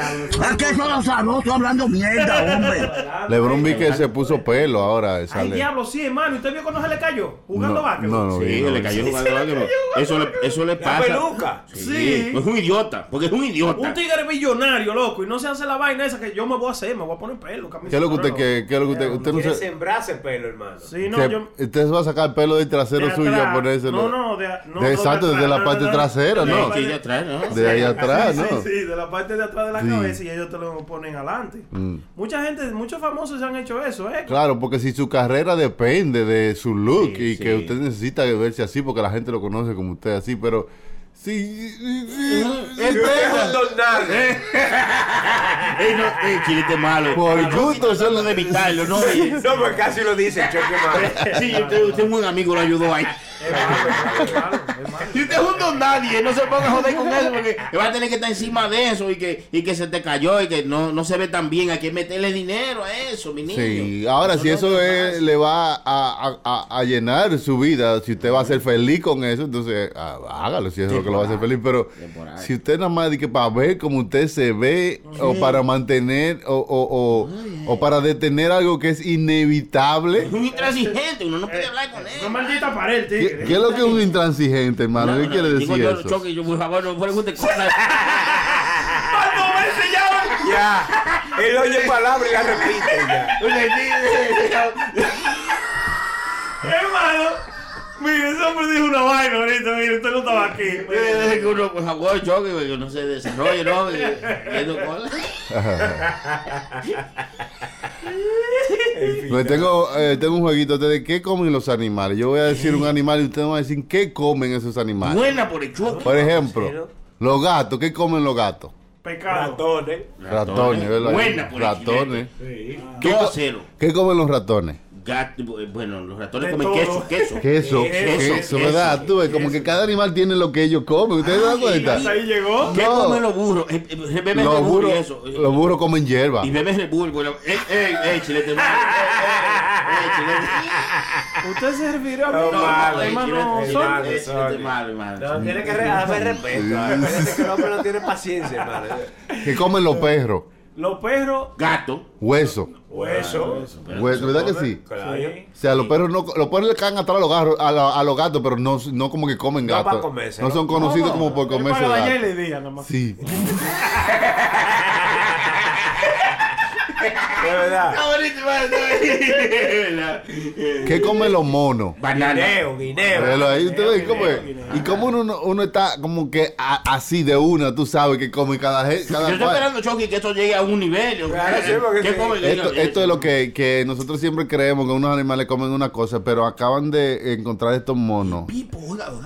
¿A qué solo sabroso Estoy hablando mierda, hombre? Lebron vi que se puso pelo ahora. Ay, Sale. diablo, sí, hermano. ¿Usted vio cuando se le cayó? Jugando No, básquetbol. no, no, Sí, no le cayó jugando básquetbol. Eso le, eso le La pasa. peluca. Sí. Sí. Es un idiota, porque es un idiota. Un tigre millonario, loco, y no se hace la vaina esa que yo me voy a hacer, me voy a poner pelo. ¿Qué es lo que usted, de qué, es lo que usted, usted no Quiere se, sembrarse pelo, hermano. Sí, no, que yo. usted se va a sacar el pelo del trasero de suyo a ponérselo? No, no, de, no, De- no, exacto, desde la parte trasera, de la ¿no? Sí, de atrás, ¿no? De ahí atrás, Sí, ¿no? sí, de la parte de atrás de la Sí. cabeza y ellos te lo ponen adelante. Mm. Mucha gente, muchos famosos se han hecho eso, ¿eh? Claro, porque si su carrera depende de su look Sí, y que sí. usted necesita verse así porque la gente lo conoce como usted así, pero si, si- si- El pelo es don nadie. <laughs> <laughs> Ey, no, ey, chilete malo. por gusto Eso es de evitarlo, ¿no? <laughs> No, pues casi lo dice, choque malo. Sí, usted, usted es un amigo, lo ayudó ahí. Es malo, es malo, es malo. Si usted es un don nadie, no se ponga a joder con eso porque <laughs> va a tener que estar encima de eso y que, y que se te cayó y que no, no se ve tan bien. Hay que meterle dinero a eso, mi niño. Sí, ahora si no eso es le va a, a- a- a llenar su vida, si usted va a ser feliz con eso, entonces ah, hágalo si es lo que lo va a hacer feliz. Pero Temporal. si usted nada más que para ver cómo usted se ve o para mantener o, o, o, o para detener algo que es inevitable, Es un intransigente, uno no puede hablar con él. Una maldita pared, ¿qué, es lo que es un intransigente, hermano? ¿Qué No, quiere no, decir yo, eso? Choque, yo, por favor, no pregunte cosas. ¿Cuántas veces ya? Él oye palabras y la repite ya. <laughs> Hermano, mire, ese hombre dijo una vaina ahorita, mire, usted no estaba aquí. que uno, por favor, choque, que no se desarrolle, ¿no? Y- y eso, cosas. Pues tengo, eh, tengo un jueguito de qué comen los animales. Yo voy a decir un animal y ustedes van a decir qué comen esos animales. Buena por el choque. Por ejemplo, los gatos, ¿qué comen los gatos? Pecado. Ratones. Ratones, ¿verdad? Buena por el Ratones. Sí. ¿Qué, co- qué comen los ratones? Gato, eh, bueno, los ratones De comen queso, queso. Queso, Queso, queso, ¿verdad? Tú ves, como que cada animal tiene lo que ellos comen. ¿Ustedes se dan cuenta? Hasta ahí llegó. ¿Qué No. comen los burros? Eh, eh, beben Los Bull y burros, eso. los burros comen hierba. Y bebes Red Bull. Bueno, ey, ey, ey, chilete. Ey, chilete- Usted se refirió a mí. No, malo, hermano. chilete- Son- malo, hermano. No, tiene que darme respeto. Que el hombre no tiene paciencia, hermano. ¿Qué comen los perros? Los perros. Gato. Hueso. Hueso. Hueso, ¿verdad que sí? Claro. Sí. O sea, los perros no, los perros le caen atrás a los, garros- a, la- a los gatos, pero no, no como que comen No gatos. para comérselo. no son conocidos No, como por es comerse gatos. Sí. <laughs> Verdad. ¿Qué comen los monos? Banana. Guineo, guineo. Ahí, cómo es. Y como uno, uno está como que a- así de una, tú sabes que come cada gente. Yo estoy esperando, Chucky, que esto llegue a un nivel. Claro, sí, porque ¿Qué sí. comen? Esto, esto es lo que, que nosotros siempre creemos que unos animales comen una cosa, pero acaban de encontrar estos monos.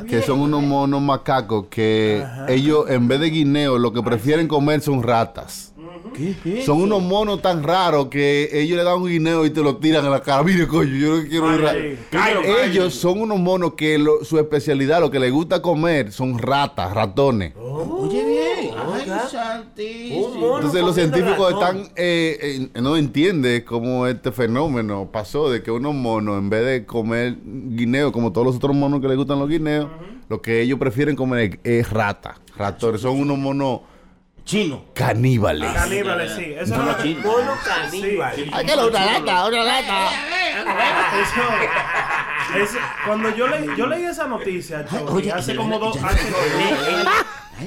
Que son unos monos macacos que ellos en vez de guineo lo que prefieren comer son ratas. ¿Qué es eso? Son unos monos tan raros que ellos le dan un guineo y te lo tiran en la cara. <laughs> Mire, coño, yo no quiero Ay, Cállalo, cállalo. Ellos son unos monos que lo- su especialidad, lo que les gusta comer, son ratas, ratones. Oye, bien. Ay, mono Entonces los científicos están eh, eh, no entienden cómo este fenómeno pasó de que unos monos en vez de comer guineo como todos los otros monos que les gustan los guineos, lo que ellos prefieren comer es, es rata, ratones, son unos monos Chino. caníbales. Caníbales, sí. Eso Mono es. Mono caníbal. Hay que una lata, una lata. Eso, eso- cuando yo, le, yo leí esa noticia, Chucky, Oye, hace como dos... hace-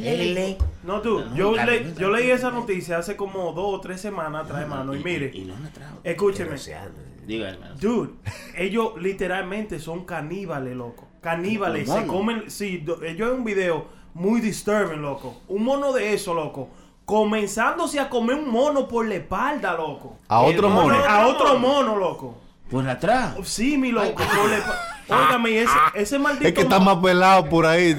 L. no, tú, yo, le- yo leí esa noticia hace como dos o tres semanas atrás, hermano, y Y mire, escúcheme, Diga, hermano. dude, ellos literalmente son caníbales, loco, caníbales, se comen, sí, yo en un video muy disturbing, loco, un mono de eso, loco, comenzándose a comer un mono por la espalda, loco, A otro mono. a otro mono, loco, Por atrás. sí, mi loco, por la espalda, óigame, ese, ese maldito Es que está más pelado por ahí. <laughs>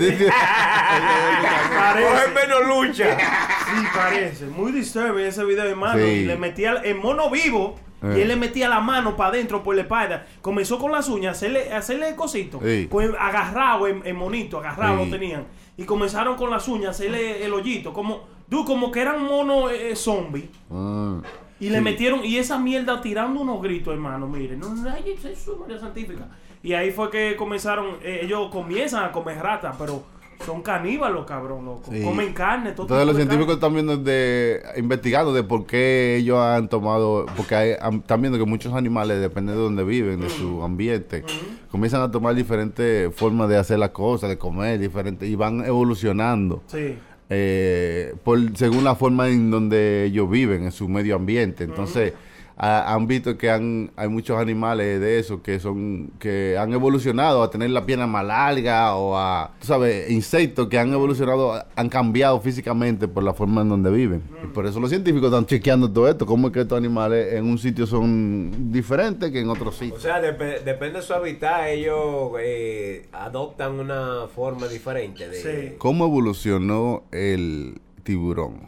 Parece. Menos lucha. Sí, parece. Muy disturbing ese video, hermano. Sí. Y le metía el mono vivo. Y Eh. él le metía la mano para adentro por la espalda. Comenzó con las uñas, hacerle, hacerle el cosito. Sí. Pues agarrado en, en monito, agarrado Sí. lo tenían. Y comenzaron con las uñas, hacerle el hoyito. Como, tú, como que eran monos eh, zombies. Ah, Y le metieron, y esa mierda tirando unos gritos, hermano. Miren, no, no, eso es María Santífica. Y ahí fue que comenzaron, eh, ellos comienzan a comer ratas, pero son caníbalos, cabrón, loco. Sí. Comen carne, todo Entonces los científicos están viendo de, investigando de por qué ellos han tomado, porque hay- han- están viendo que muchos animales, depende de donde viven, de su ambiente, comienzan a tomar diferentes formas de hacer las cosas, de comer, diferentes, y van evolucionando. Sí. eh, por, según la forma en donde ellos viven, en su medio ambiente. Entonces, ha- han visto que han, hay muchos animales de esos que son que han evolucionado a tener la pierna más larga o a, tú sabes, insectos que han evolucionado, han cambiado físicamente por la forma en donde viven. Y por eso los científicos están chequeando todo esto, cómo es que estos animales en un sitio son diferentes que en otro O sitio. sea, dep- depende de su hábitat, ellos eh, adoptan una forma diferente de... Sí. ¿Cómo evolucionó el tiburón?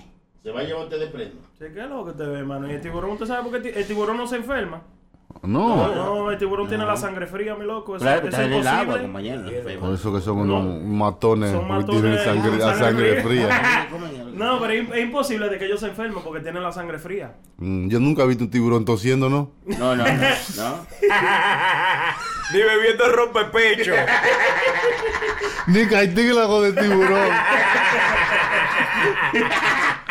Se va a llevar usted de prenda. Sí, ¿Qué es lo que te ve, hermano? Y el tiburón, ¿usted sabe por qué el ti- el tiburón no se enferma? No, No, el tiburón tiene la sangre fría, mi loco. Eso, Claro, que eso está es en el agua, imposible. compañero. por eso que son No. unos matones, Son matones tienen sangre, la sangre fría. fría. <laughs> No, pero es, es imposible de que ellos se enfermen porque tienen la sangre fría. Mm, Yo nunca he visto un tiburón tosiendo, ¿no? No, no, no. no. <laughs> Ni bebiendo rompepecho. Ni cartílago de tiburón. <laughs>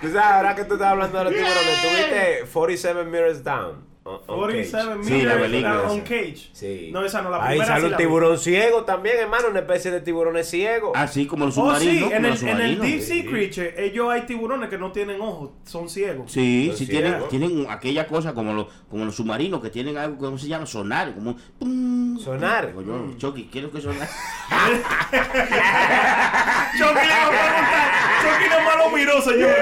Tú sabes, ahora que tú estás hablando de los tiburones, ¿tú viste 47 Meters Down? On- on 47 Cage? Sí, la película on cage. Sí. No, esa no la Ahí sale sí un tiburón ciego también, hermano, una especie de tiburones ciego. Así como los Oh, submarinos. sí, en el, en el. Deep Sea Creature, ellos hay tiburones que no tienen ojos, son ciegos. Sí, sí tienen, ciegos. tienen aquella cosa como los, como los submarinos que tienen algo, ¿cómo se llama? Sonar, como un pum. Sonar. Digo yo, Chucky, ¿qué es lo que sonar? <laughs> Chucky le va a preguntar. Chucky nomás lo miró, señores.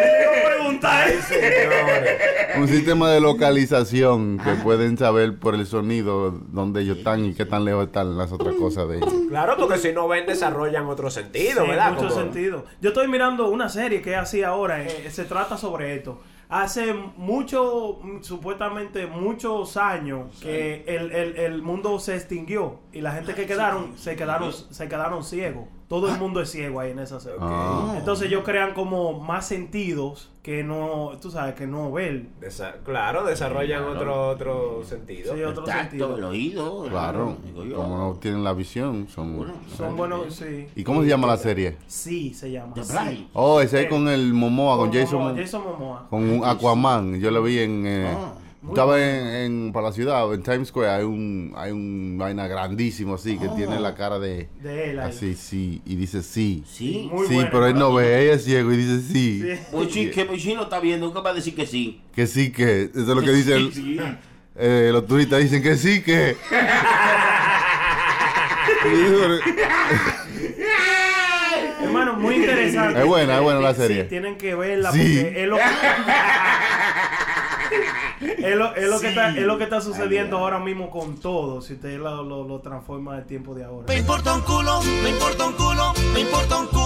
Le iba a preguntar. Señores. un sistema de localización que pueden saber por el sonido dónde ellos están y qué tan lejos están las otras cosas de ellos. Claro, porque si no ven, desarrollan otro sentido, Sí, ¿verdad? mucho Como- sentido. Yo estoy mirando una serie que es así ahora, eh, se trata sobre esto. Hace mucho, supuestamente muchos años que el, el- el mundo se extinguió y la gente que quedaron se quedaron se quedaron ciegos. Todo el mundo es ciego ahí en esa serie. Ah. Entonces ellos crean como más sentidos que no, tú sabes, que no ver. Desa- claro, desarrollan otro, otro sentido. Sí, otro El tacto, sentido. el oído. Claro, como no tienen la visión, son... Son buenos, sí. ¿Y cómo se llama la serie? Sí, se llama. The sí. Blind. Oh, ese es con el Momoa, con Jason, Momoa, Mo- Jason Momoa. con un Aquaman. Yo lo vi en... eh, Ah. estaba en, en- para la ciudad, en Times Square, hay un, hay un vaina grandísimo así, que tiene la cara de... De él. Así, sí, y dice sí. Sí. Muy sí, bueno. pero él no ve, ella es ciego y dice sí. Sí. Pues sí, que pues sí lo está viendo, ¿qué va a decir que sí? Que sí, que. Eso es lo que dicen <laughs> Sí. eh, los turistas, dicen que sí, que. <laughs> <laughs> Hermano, muy interesante. Es buena, es buena la Sí, serie. tienen que verla Sí. porque es lo, es lo, es lo que está, es lo que está sucediendo ahora mismo con todo. Si usted lo, lo, lo transforma del tiempo de ahora. Me importa un culo, me importa un culo, me importa un culo.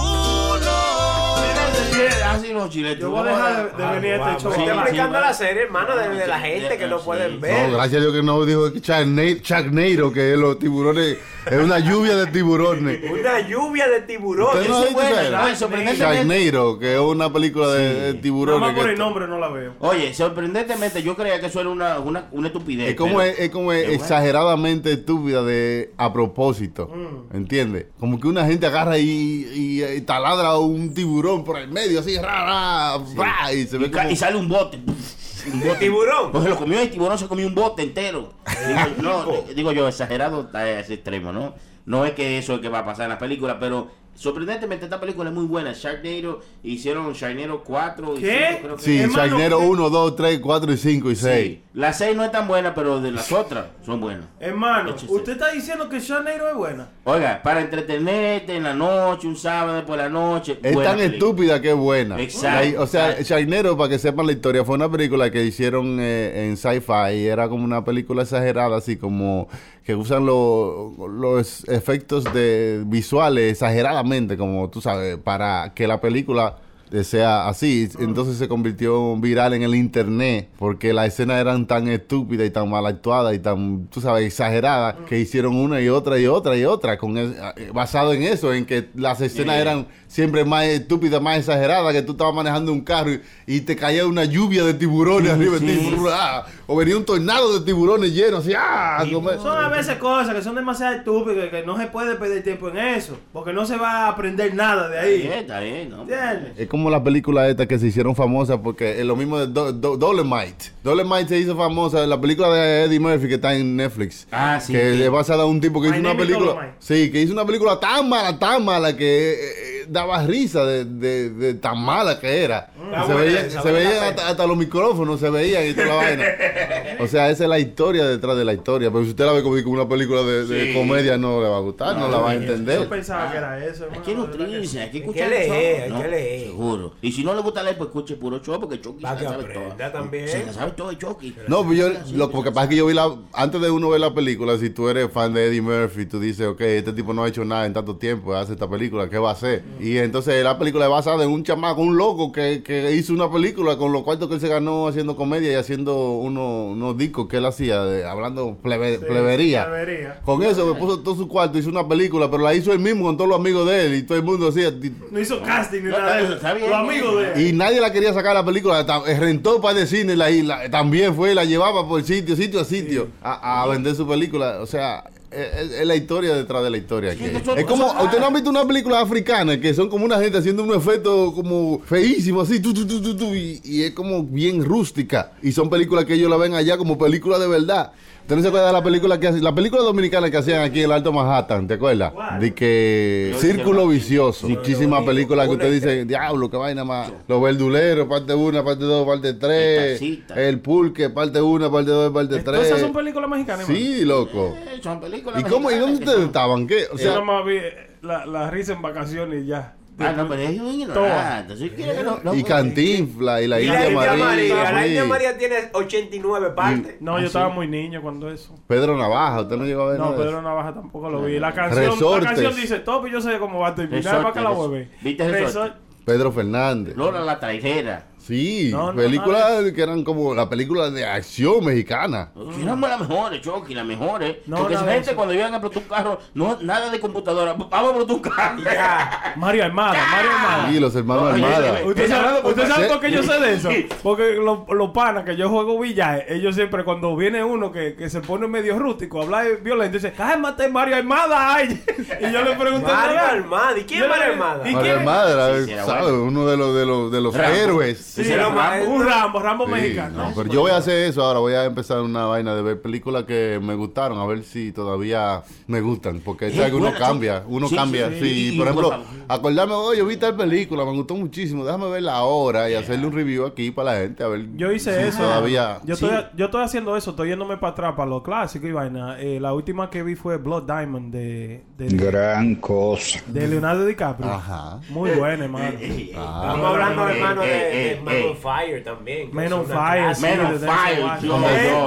Así los chiletos. Yo voy a dejar de, de venir a este show. Sí, sí, explicando la serie, hermano, de, de la Sí, gente que no sí. pueden No, ver. gracias a Dios que no dijo Sharknado, Sharknado, que es los tiburones. Es una lluvia de tiburones. <laughs> Una lluvia de tiburones. ¿Usted no Eso bueno? ¿no? Sorprendentemente. Sharknado, que es una película de, Nada tiburones. más por el nombre no la veo. Oye, sorprendentemente yo creía que eso era una, una, una estupidez. Es como, pero- es, es como bueno. exageradamente estúpida de a propósito. Mm. ¿Entiendes? Como que una gente agarra y, y, y taladra un tiburón por el medio, así, ra, ra, ra, y se Y, ve ca- como... y sale un bote. Un ¿De bote. tiburón? Pues lo comió el tiburón, se comió un bote entero. Digo, no, di- digo yo, exagerado a ese extremo, ¿no? No es que eso es que va a pasar en la película, pero sorprendentemente esta película es muy buena. Sharknado, hicieron Sharknado 4 y ¿Qué? 5, creo que Sí, Hermano, Sharknado ¿qué? 1, 2, 3, 4 y 5 y 6. Sí. La 6 no es tan buena, pero de las otras son buenas. Hermano, Échese. usted está diciendo que Sharknado es buena. Oiga, para entretenerte en la noche, un sábado por la noche. Es buena tan película. estúpida que es buena. Exacto. O sea. Sharknado, para que sepan la historia, fue una película que hicieron eh, en sci-fi y era como una película exagerada, así como que usan lo- los efectos de visuales exageradamente, como tú sabes, para que la película sea así. Entonces se convirtió viral en el internet porque las escenas eran tan estúpidas y tan mal actuadas y tan, tú sabes, exageradas que hicieron una y otra y otra y otra con es- eh, basado en eso, en que las escenas eran siempre más estúpidas, más exageradas, que tú estabas manejando un carro y, y te caía una lluvia de tiburones arriba de ti, ¡ah! o venía un tornado de tiburones llenos, así, ¡ah! Como- Son a veces cosas que son demasiado estúpidas que no se puede perder tiempo en eso. Porque no se va a aprender nada de Está bien, ahí. está bien, ¿no? ¿Entiendes? Es como la película esta que se hicieron famosas porque es lo mismo de Do- Do- Dolemite. Dolemite se hizo famosa, la película de Eddie Murphy que está en Netflix. Ah, sí, Que sí. es basada en un tipo que My hizo una película. Sí, que hizo una película tan mala, tan mala que eh, daba risa de, de- de tan mala que era. Ah, se veía- se pena. hasta, hasta los micrófonos, se veían y toda la vaina. <laughs> O sea, esa es la historia detrás de la historia. Pero si usted la ve como como una película de, de Sí. comedia, no le va a gustar, no, la va a entender. Yo pensaba que era eso, hermano. Hay que que nutrirse, hay que Hay escuchar que el leer, hay ¿no? que leer. Seguro. Y si no le gusta leer, pues escuche puro show, porque Chucky se que sabe todo. también. Se la sabe todo de Chucky. No, pues yo, lo que pasa es que yo vi la, antes de uno ver la película, si tú eres fan de Eddie Murphy, tú dices, ok, este tipo no ha hecho nada en tanto tiempo, hace esta película, ¿qué va a hacer? Y entonces la película es basada en un chamaco, un loco que, que hizo una película con los cuartos que él se ganó haciendo comedia y haciendo uno- unos discos que él hacía, de- hablando plebe- Sí, plebería. plebería. Con eso me puso todo su cuarto, hizo una película, pero la hizo él mismo con todos los amigos de él y todo el mundo hacía. No hizo casting ni No, nada de bien, Los amigos de él. Y nadie la quería sacar la película. eh, Rentó para de cine la isla. También fue, la llevaba por sitio, sitio a sitio a, a vender su película. O sea, es, es- la historia detrás de la historia. que- es como, ¿ustedes no han visto una película africana que son como una gente haciendo un efecto como feísimo así, tu, tu, tu, tu, tu, y, y es como bien rústica. Y son películas que ellos la ven allá como películas de verdad. ¿Usted no se acuerda de la película que la película dominicana que hacían aquí en el Alto Manhattan, ¿te acuerdas? ¿Cuál? De que Yo Círculo Vicioso. Muchísimas películas que usted dice, diablo, qué vaina más. Los verduleros, parte 1, parte 2, parte 3. Tacita. El pulque, parte 1, parte 2, parte Todas esas 3. son películas mexicanas. Sí, loco. Eh, Son películas ¿Y cómo? ¿Y dónde que ustedes estaban? ¿Qué? O sea, yo nomás vi la, la risa en vacaciones y ya. Ah, no, pero es un ignorante. Si quiere que no- no- Y Cantinfla y la Y India María. María, la. India María tiene 89 partes. No, Ah, yo estaba muy niño cuando eso. Pedro Navaja, usted no llegó a ver No, nada Pedro? Navaja tampoco lo vi. La canción, Resortes. la canción dice Top y yo sé cómo va a terminar. ¿Para que la vuelve? ¿Viste? Pedro Fernández. Lola la traidera. Sí, No, no, películas que eran como la película de acción mexicana. Que éramos las mejores, Chucky, las mejores. No, Porque esa gente cuando iban a explotar un carro, no, nada de computadora. Vamos a explotar un carro. Mario Armada, Mario Armada. Y los hermanos Armada. oye, ¿Usted sabe, usted sabe por qué yo sé de eso? Porque los panas que yo juego billar, ellos siempre cuando viene uno que, que se pone medio rústico, habla de violento, dice, cálmate Mario Armada. ay". <laughs> Y yo le pregunté, Mario "Oiga, Armada. ¿Y quién es Mario Armada? ¿Y Mario? Armada, Sí, sí, era ¿sabe? bueno. Uno de los, de los, de los héroes. Sí, un Rambo. Rambo, Sí, mexicano. no, pero yo voy a hacer eso ahora, voy a empezar una vaina de ver películas que me gustaron, a ver si todavía me gustan, porque Es sabes que uno cambia, uno Sí, cambia, sí, sí, sí. Y- por ejemplo, acordarme, oye, yo vi tal película, me gustó muchísimo, déjame verla ahora y hacerle un review aquí para la gente, a ver. Yo hice si eso. Todavía. Yo, Sí. estoy, yo estoy haciendo eso, estoy yéndome para atrás, para los clásicos y vaina. Eh, la última que vi fue Blood Diamond de, de, Gran cosa. de Leonardo DiCaprio. Ajá. Muy buena, hermano. <laughs> Estamos hablando, hermano, de, Man eh. on Fire también. Man on Fire. Man on Fire,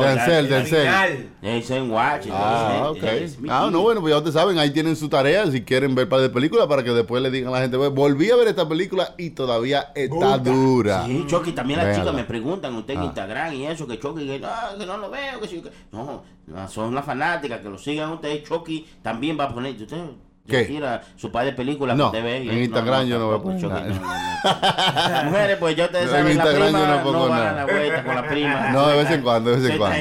Denzel, Denzel. Denzel Washington. Ah, ok. Ah, no, bueno, pues ya ustedes saben, ahí tienen su tarea si quieren ver par de películas para que después le digan a la gente, "Ve, volví a ver esta película y todavía está dura. Sí, Chucky, también las chicas me preguntan usted en Ah. Instagram y eso, que Chucky, que, no lo veo, que sí, que... No, no, son las fanáticas, que lo sigan ustedes. Chucky también va a poner... Usted, ¿Qué? Tira su par de películas No, que usted ve. en Instagram yo no voy a poner nada. no, no, <laughs> no. Mujeres, pues ustedes En saben, la Instagram yo prima no pongo no a nada. la vuelta con la prima. No, de vez en cuando, de vez en cuando.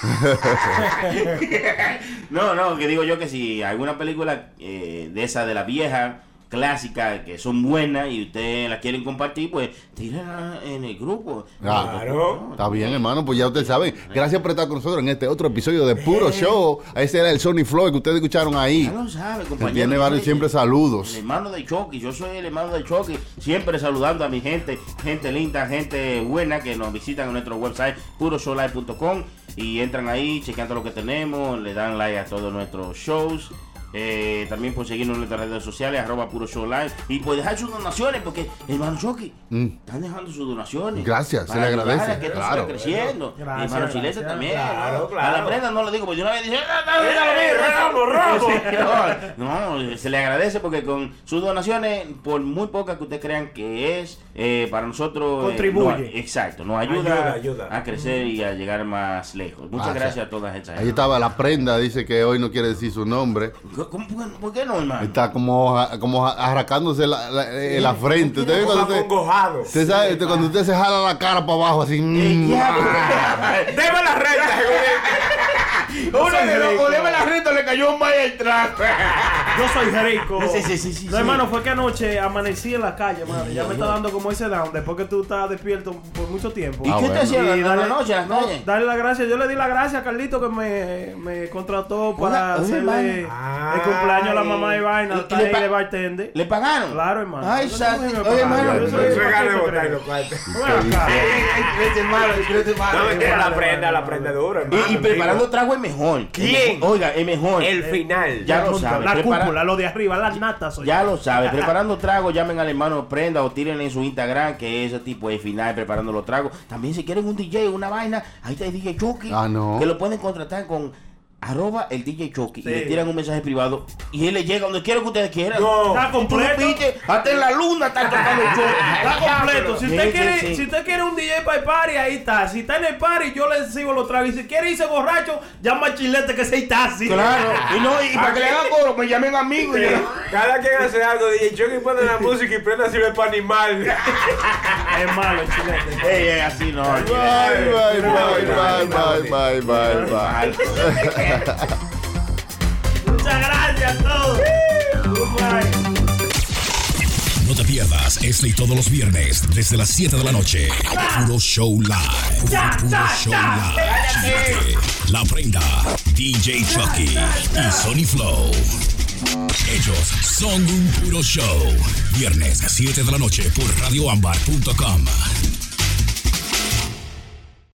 <laughs> no, no, que digo yo que si alguna película eh, de esa de la vieja clásica que son buenas y ustedes la quieren compartir, pues tírenla en el grupo. Claro. Está bien, hermano, pues ya ustedes saben. Gracias por estar con nosotros en este otro episodio de Puro Show. Ese era el Sony Floyd que ustedes escucharon ahí. Ya lo sabe, compañero. tiene varios siempre El saludos. hermano de Chucky, yo soy el hermano de Chucky, siempre saludando a mi gente, gente linda, gente buena que nos visitan en nuestro website puroshowlive.com y entran ahí chequeando lo que tenemos, le dan like a todos nuestros shows. Eh, también por seguirnos en nuestras redes sociales, arroba puro show live. Y por dejar sus donaciones, porque hermano Chucky, Mm. están dejando sus donaciones. Gracias, se le agradece, a que esto claro. siga creciendo. Gracias, y hermano Chilete gracias. también. Claro, ¿no? A claro. la prenda no lo digo, porque de una vez dice, "Ah, ah, ah, ah, ah". no, no, se le agradece porque con sus donaciones, por muy pocas que ustedes crean que es, eh, para nosotros... eh, Contribuye. nos- exacto, nos ayuda, Ayuda, ayuda. a crecer y a llegar más lejos. Muchas Ah, gracias a todas esas. Ahí estaba la prenda, dice que hoy no quiere decir su nombre. ¿Cómo- ¿Por qué- no, hermano? Está como, como arracándose la, la, eh, la frente. Usted cuando usted, usted sabe, usted- cuando usted se jala la cara para abajo así. mm, ah. <laughs> Debe la renta. <laughs> Uno de los o la renta le cayó un maestra. Yo soy rico. Sí, sí, sí, sí, No, sí. hermano, fue que anoche amanecí en la calle, mano. Ya me está dando como ese down después que tú estás despierto por mucho tiempo. ¿Y Ah, qué bueno. te hacía Y en la dale- noche, en la no, calle? Darle las gracias. Yo le di las gracias a Carlito que me, me contrató para hacerle el cumpleaños a la mamá de vaina. y Está le ahí pa- de bartender. ¿Le pagaron? Claro, hermano. Ay, me oye, hermano, paquete, botar los cuartos. No, mentira, la prenda, la prenda dura, hermano. Y, preparando trago es mejor. ¿Quién? Es mejor. Oiga, es mejor. El final. Ya lo sabe. La prepara- cúpula, lo de arriba, las natas. soy Ya lo sabe. <laughs> Preparando trago, llamen al hermano Prenda o tírenle en su Instagram que ese tipo de final preparando los tragos. También si quieren un DJ, una vaina, ahí está el DJ Chucky. Ah, no. Que lo pueden contratar con arroba el DJ Chucky. Sí. Y le tiran un mensaje privado y él le llega donde quiera que ustedes quieran. No. Está completo. hasta en la luna está tocando el Chucky. Está completo. Si usted, sí, quiere, sí. si usted quiere un DJ para el party, ahí está. Si está en el party, yo le sigo los tragos. Y si quiere irse borracho, llama al chilete que se taxi. Claro. Y no, y para que le hagan coro, me llamen amigo. Y yo- Cada quien hace algo, DJ Chucky pone la música y prenda sirve para animal. Es malo el chilete. Ey, ey, así no. Bye, bye, bye, bye, bye, bye, bye, bye. Muchas gracias a todos. No te pierdas este y todos los viernes desde las 7 de la noche. Puro Show Live. Puro Show Live. La Prenda, DJ Chucky y Sony Flow. Ellos son un puro show. Viernes 7 de la noche por radioambar.com.